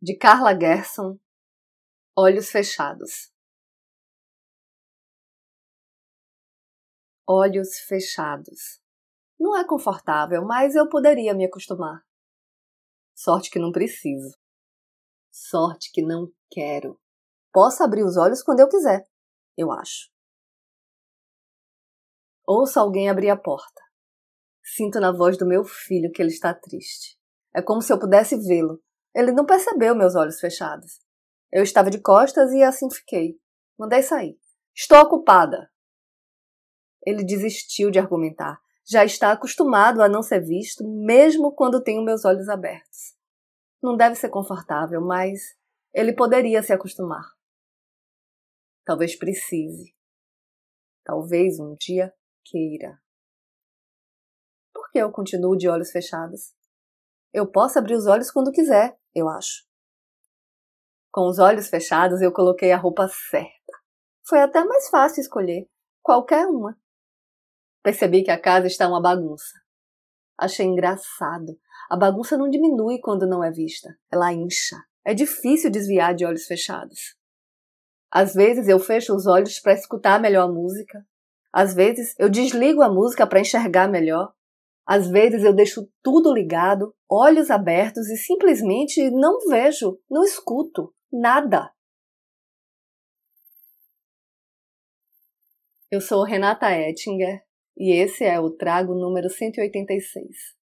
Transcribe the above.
de Carla Gerson, Olhos Fechados. Olhos fechados. Não é confortável, mas eu poderia me acostumar. Sorte que não preciso. Sorte que não quero. Posso abrir os olhos quando eu quiser, eu acho. Ouço alguém abrir a porta. Sinto na voz do meu filho que ele está triste. É como se eu pudesse vê-lo. Ele não percebeu meus olhos fechados. Eu estava de costas e assim fiquei. Mandei sair. Estou ocupada. Ele desistiu de argumentar. Já está acostumado a não ser visto, mesmo quando tenho meus olhos abertos. Não deve ser confortável, mas ele poderia se acostumar. Talvez precise. Talvez um dia queira. Por que eu continuo de olhos fechados? Eu posso abrir os olhos quando quiser, eu acho. Com os olhos fechados, eu coloquei a roupa certa. Foi até mais fácil escolher qualquer uma. Percebi que a casa está uma bagunça. Achei engraçado. A bagunça não diminui quando não é vista, ela incha. É difícil desviar de olhos fechados. Às vezes eu fecho os olhos para escutar melhor a música. Às vezes eu desligo a música para enxergar melhor. Às vezes eu deixo tudo ligado, olhos abertos e simplesmente não vejo, não escuto nada. Eu sou Renata Ettinger e esse é o Trago número 186.